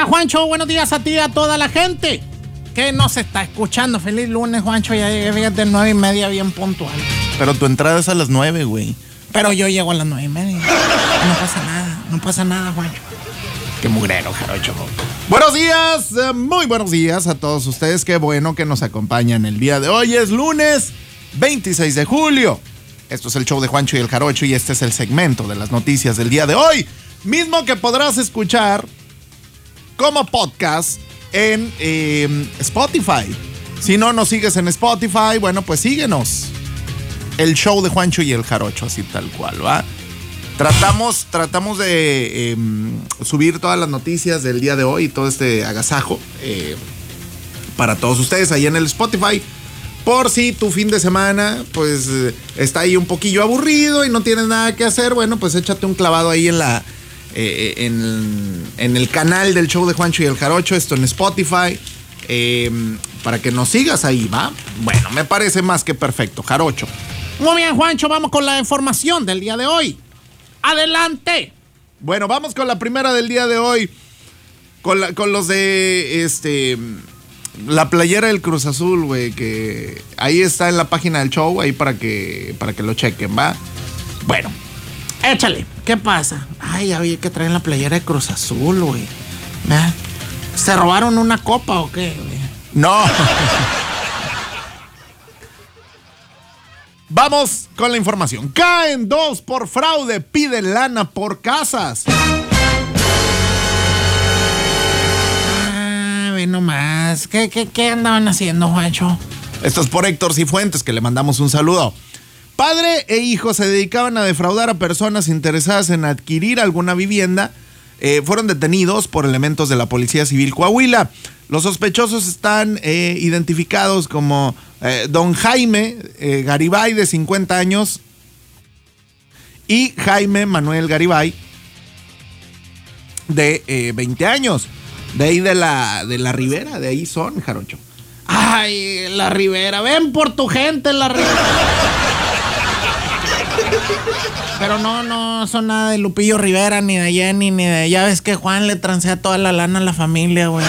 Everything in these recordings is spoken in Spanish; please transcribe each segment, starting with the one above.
Buenos días, Juancho. Buenos días a ti y a toda la gente que nos está escuchando. Feliz lunes, Juancho. Ya llegué de nueve y media bien puntual. Pero tu entrada es a las nueve, güey. Pero yo llego a las nueve y media. No pasa nada. No pasa nada, Juancho. Qué mugrero, jarocho. Buenos días, eh, muy buenos días a todos ustedes. Qué bueno que nos acompañan el día de hoy. Es lunes 26 de julio. Esto es el show de Juancho y el Jarocho y este es el segmento de las noticias del día de hoy. Mismo que podrás escuchar como podcast en eh, Spotify. Si no nos sigues en Spotify, bueno, pues síguenos. El show de Juancho y el Jarocho, así tal cual, ¿va? Tratamos, tratamos de eh, subir todas las noticias del día de hoy, todo este agasajo eh, para todos ustedes ahí en el Spotify. Por si tu fin de semana, pues eh, está ahí un poquillo aburrido y no tienes nada que hacer, bueno, pues échate un clavado ahí en la. Eh, en, en el canal del show de Juancho y el Jarocho, esto en Spotify. eh, para que nos sigas ahí, ¿va? Bueno, me parece más que perfecto, Jarocho. Muy bien, Juancho. Vamos con la información del día de hoy. Adelante. Bueno, vamos con la primera del día de hoy. Con, la- con los de este la playera del Cruz Azul, güey, que ahí está en la página del show, ahí para que para que lo chequen, ¿va? Bueno, Échale. ¿Qué pasa? Ay, ya vi que traen la playera de Cruz Azul, güey. ¿Se robaron una copa o qué, güey? no. Vamos con la información. Caen dos por fraude, piden lana por casas. Ah, ve nomás. ¿Qué, qué, qué andaban haciendo, Juancho? Esto es por Héctor Cifuentes, que le mandamos un saludo. Padre e hijo se dedicaban a defraudar a personas interesadas en adquirir alguna vivienda. Eh, fueron detenidos por elementos de la Policía Civil Coahuila. Los sospechosos están eh, identificados como eh, don Jaime Garibay, de 50 años, y Jaime Manuel Garibay, de eh, 20 años. De ahí de la, de la Ribera, de ahí son, Jarocho. Ay, la Ribera. Ven por tu gente, la Ribera. Pero no, no son nada de Lupillo Rivera, ni de Jenny, ni de. Ya ves que Juan le transea toda la lana a la familia, güey.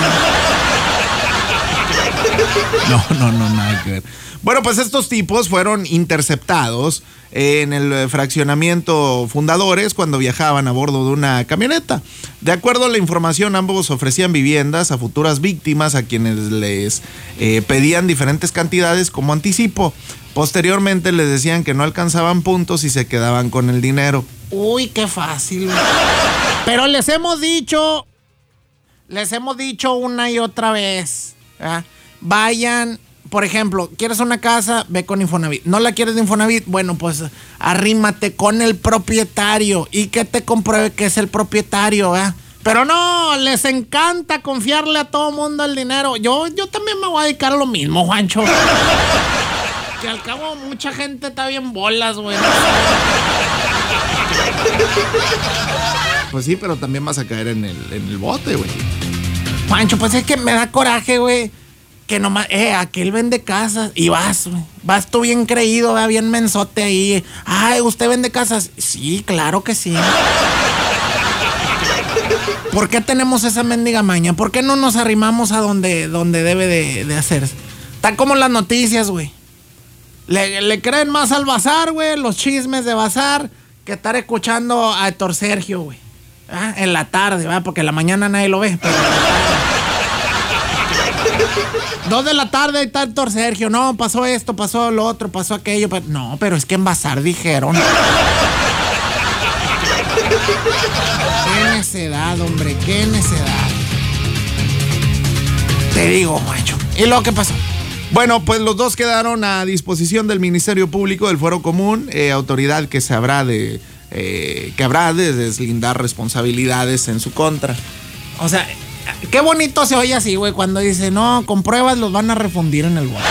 No, no, no, nada que ver. Bueno, pues estos tipos fueron interceptados en el eh, fraccionamiento Fundadores cuando viajaban a bordo de una camioneta. De acuerdo a la información, ambos ofrecían viviendas a futuras víctimas a quienes les eh, pedían diferentes cantidades como anticipo. Posteriormente les decían que no alcanzaban puntos y se quedaban con el dinero. Uy, qué fácil. Pero les hemos dicho, les hemos dicho una y otra vez. Vayan, por ejemplo, quieres una casa, ve con Infonavit. No la quieres de Infonavit, bueno, pues arrímate con el propietario y que te compruebe que es el propietario, ¿verdad? Pero no, les encanta confiarle a todo mundo el dinero. Yo, yo también me voy a dedicar a lo mismo, Juancho. Que al cabo mucha gente está bien bolas, güey. Pues sí, pero también vas a caer en el, en el bote, güey. Pancho, pues es que me da coraje, güey. Que nomás, eh, aquel vende casas y vas. Vas tú bien creído, ¿verdad? bien mensote ahí. Ay, ¿usted vende casas? Sí, claro que sí. ¿Por qué tenemos esa mendiga maña? ¿Por qué no nos arrimamos a donde, donde debe de, de hacerse? Está como las noticias, güey. Le, creen más al bazar, güey, los chismes de bazar, que estar escuchando a Héctor Sergio, güey. Ah, En la tarde, ¿verdad? Porque en la mañana nadie lo ve. pero. Dos de la tarde está Héctor Sergio. No, pasó esto, pasó lo otro, pasó aquello. pa- No, pero es que en Bazar dijeron. qué necedad, hombre, qué necedad. Te digo, macho. ¿Y lo que pasó? Bueno, pues los dos quedaron a disposición del Ministerio Público del Fuero Común, eh, autoridad que se habrá de eh, que habrá de deslindar responsabilidades en su contra. O sea, qué bonito se oye así, güey, cuando dice, no, con pruebas los van a refundir en el bote.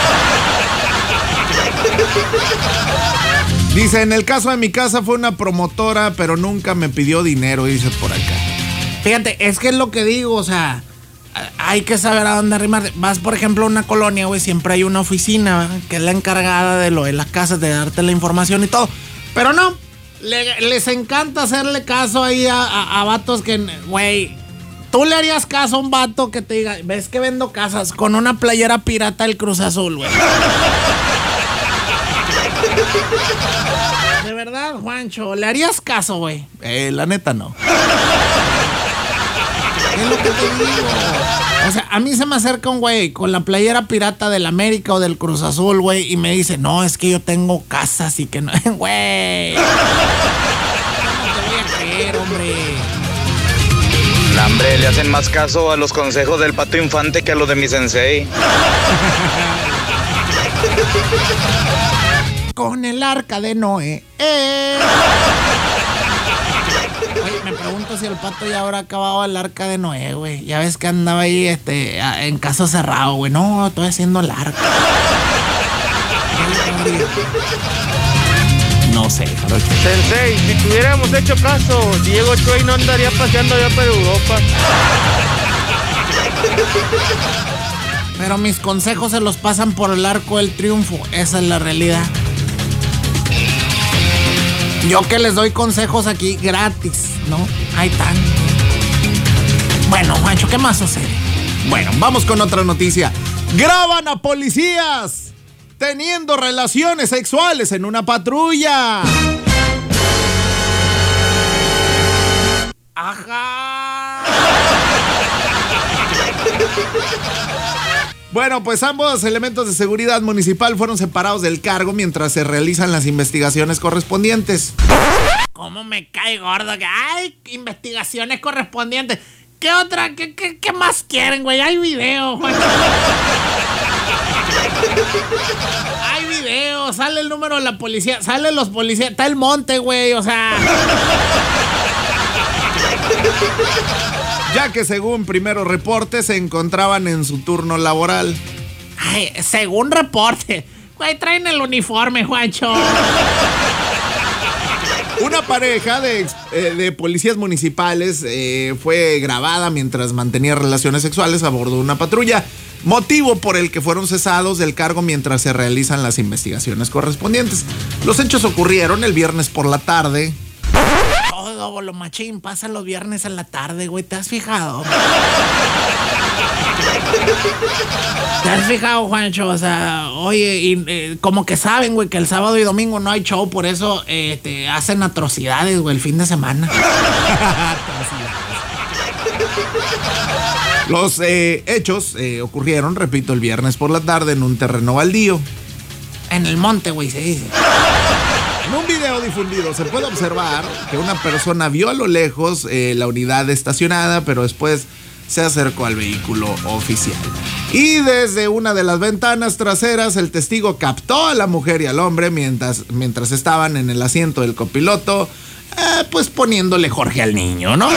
Dice, en el caso de mi casa fue una promotora, pero nunca me pidió dinero, dice por acá. Fíjate, es que es lo que digo, o sea, hay que saber a dónde arrimar. Vas, por ejemplo, a una colonia, güey, siempre hay una oficina ¿verdad? que es la encargada de lo de las casas, de darte la información y todo. Pero no, le- les encanta hacerle caso ahí a, a- a vatos que, güey, ¿Tú le harías caso a un vato que te diga, ves que vendo casas con una playera pirata del Cruz Azul, güey? De verdad, Juancho, ¿le harías caso, güey? Eh, la neta no. Es lo que te digo. O sea, a mí se me acerca un güey con la playera pirata del América o del Cruz Azul, güey, y me dice, no, es que yo tengo casas y que no. Güey. ¿Cómo te voy a creer, hombre? Hombre, le hacen más caso a los consejos del pato infante que a los de mi sensei. Con el arca de Noé. Eh. Me pregunto si el pato ya habrá acabado el arca de Noé, güey. Ya ves que andaba ahí este, en caso cerrado, güey. No, estoy haciendo el arca. Sé. Sensei, si tuviéramos hecho caso, Diego Chuey no andaría paseando allá por Europa. Pero mis consejos se los pasan por el arco del triunfo. Esa es la realidad. Yo que les doy consejos aquí gratis, ¿no? Ahí están. Bueno, Juancho, ¿qué más sucede? Bueno, vamos con otra noticia. Graban a policías teniendo relaciones sexuales en una patrulla. Ajá. Bueno, pues ambos elementos de seguridad municipal fueron separados del cargo mientras se realizan las investigaciones correspondientes. ¿Cómo me cae gordo? que Ay, investigaciones correspondientes. ¿Qué otra? ¿Qué, qué, qué más quieren, güey? Hay video, Juancho. Hay video, sale el número de la policía, salen los policías, está el monte, güey, o sea. Ya que según primeros reportes se encontraban en su turno laboral. Ay, según reporte. Güey, traen el uniforme, Juancho. Una pareja de, eh, de policías municipales eh, fue grabada mientras mantenía relaciones sexuales a bordo de una patrulla, motivo por el que fueron cesados del cargo mientras se realizan las investigaciones correspondientes. Los hechos ocurrieron el viernes por la tarde. Todo lo machín pasa los viernes en la tarde, güey. ¿Te has fijado? ¿Te has fijado, Juancho? O sea, oye, y, eh, como que saben, güey, que el sábado y domingo no hay show, por eso eh, te hacen atrocidades, güey, el fin de semana. Los eh, hechos eh, ocurrieron, repito, el viernes por la tarde en un terreno baldío. En el monte, güey, se dice. En un video difundido se puede observar que una persona vio a lo lejos eh, la unidad estacionada, pero después se acercó al vehículo oficial. Y desde una de las ventanas traseras el testigo captó a la mujer y al hombre mientras, mientras estaban en el asiento del copiloto, eh, pues poniéndole Jorge al niño, ¿no?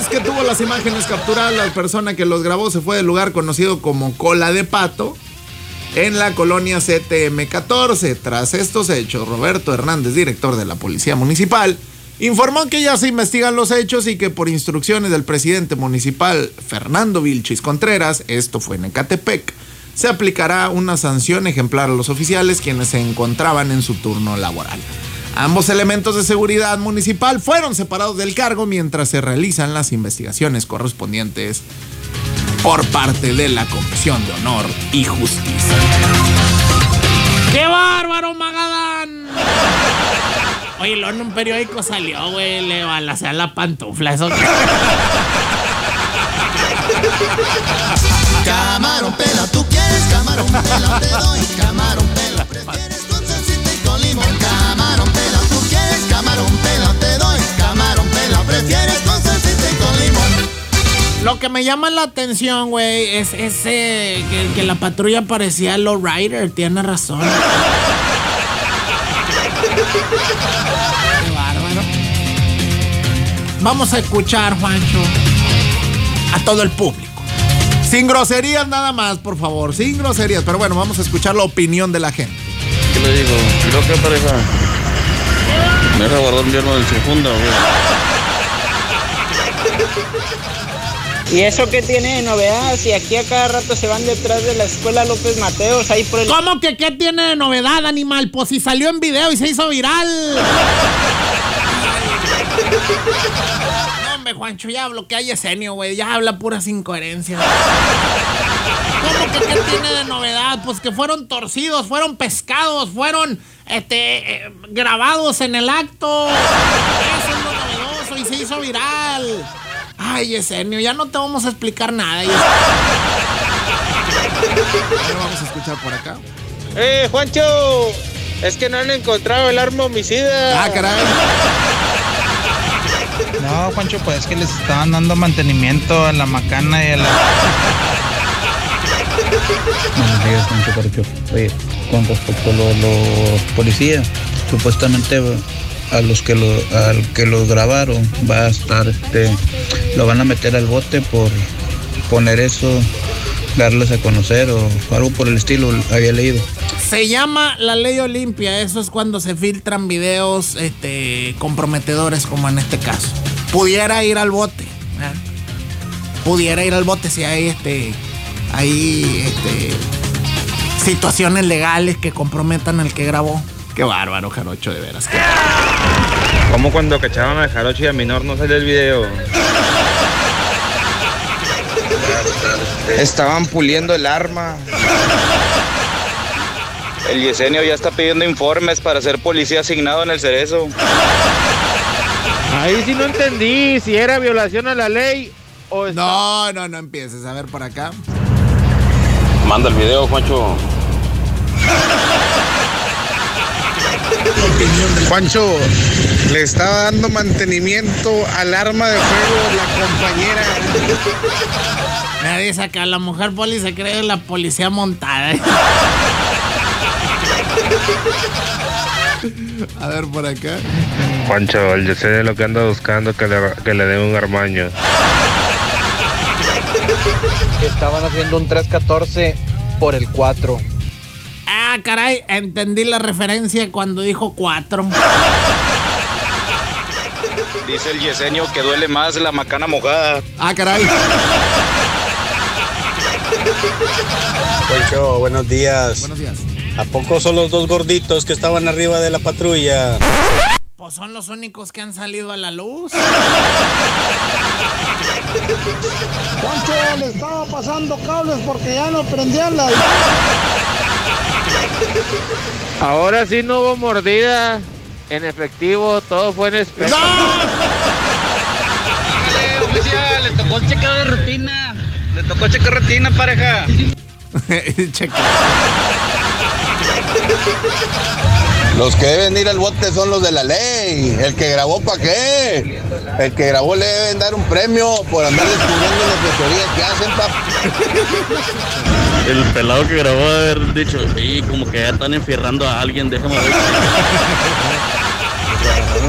Vez que tuvo las imágenes capturadas, la persona que los grabó se fue del lugar conocido como Cola de Pato en la colonia CTM 14. Tras estos hechos, Roberto Hernández, director de la Policía Municipal, informó que ya se investigan los hechos y que por instrucciones del presidente municipal Fernando Vilchis Contreras, esto fue en Ecatepec, se aplicará una sanción ejemplar a los oficiales quienes se encontraban en su turno laboral. Ambos elementos de seguridad municipal fueron separados del cargo mientras se realizan las investigaciones correspondientes por parte de la Comisión de Honor y Justicia. ¡Qué bárbaro, Magadán! Oye, luego en un periódico salió, güey, le balacean la pantufla. Eso. Camarón pela, tú quieres camarón pela, te doy camarón Lo que me llama la atención, güey, es ese que, la patrulla parecía Low Rider. Tiene razón. Qué bárbaro. Vamos a escuchar, Juancho, a todo el público. Sin groserías nada más, por favor, sin groserías. Pero bueno, vamos a escuchar la opinión de la gente. ¿Qué le digo? Creo que pareja. Me deja guardar un viernes del segunda, güey. ¿Y eso qué tiene de novedad? Si aquí a cada rato se van detrás de la escuela López Mateos, ahí por el... ¿Cómo que qué tiene de novedad, animal? Pues si salió en video y se hizo viral. No, hombre, Juancho, ya bloquea a Yesenio, güey. Ya habla puras incoherencias. ¿Cómo que qué tiene de novedad? Pues que fueron torcidos, fueron pescados, fueron este, eh, grabados en el acto. Eso es lo novedoso y se hizo viral. Ay, Yesenio, ya no te vamos a explicar nada. Ahora vamos a escuchar por acá. ¡Eh, Juancho! Es que no han encontrado el arma homicida. Ah, caray. No, Juancho, pues es que les estaban dando mantenimiento a la macana y a la. Buenos días, Juancho. Oye, con respecto a lo- los policías, supuestamente a los que lo, al que los grabaron va a estar, este, lo van a meter al bote por poner eso, darles a conocer o algo por el estilo, había leído. Se llama la ley Olimpia. Eso es cuando se filtran videos este, comprometedores, como en este caso. Pudiera ir al bote. Pudiera ir al bote si hay este. Hay este. Situaciones legales que comprometan al que grabó. Qué bárbaro, Jarocho, de veras. qué- Como cuando cachaban al jarocho y a Minor no salió el video. Estaban puliendo el arma. El Yesenio ya está pidiendo informes para ser policía asignado en el Cerezo. Ahí sí no entendí si era violación a la ley o está- No, no, no empieces. A ver por acá. Manda el video, Juancho. Juancho, le estaba dando mantenimiento al arma de fuego la compañera. Me dice que la mujer poli se cree la policía montada. A ver por acá. Juancho, el Yesenio lo que anda buscando que le, que le dé un armaño. Estaban haciendo un 314 por el 4. Ah, caray, entendí la referencia cuando dijo cuatro. Dice el Yesenio que duele más la macana mojada. Ah, caray. Juancho, buenos días. Buenos días. ¿A poco son los dos gorditos que estaban arriba de la patrulla? Pues son los únicos que han salido a la luz. Juancho le estaba pasando cables porque ya no prendían la... Ahora sí no hubo mordida. En efectivo, todo fue en especie. oficial, le tocó checar de rutina. Le tocó checar rutina, pareja. Los que deben ir al bote son los de la ley. El que grabó, ¿para qué? El que grabó le deben dar un premio por andar descubriendo las que hacen, papá. El pelado que grabó haber dicho, sí, como que ya están enfierrando a alguien, déjame ver.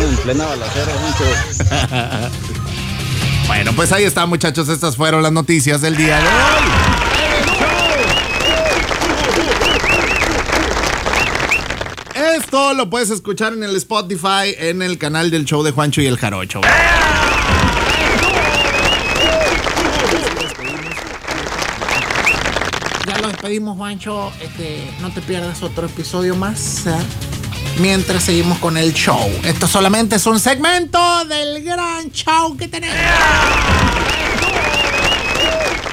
En plena balacera, Juancho. Bueno, pues ahí está, muchachos. Estas fueron las noticias del día de hoy. Esto lo puedes escuchar en el Spotify, en el canal del show de Juancho y el Jarocho. Ya lo despedimos, Juancho. Este, no te pierdas otro episodio más. ¿eh? Mientras seguimos con el show. Esto solamente es un segmento del gran show que tenemos.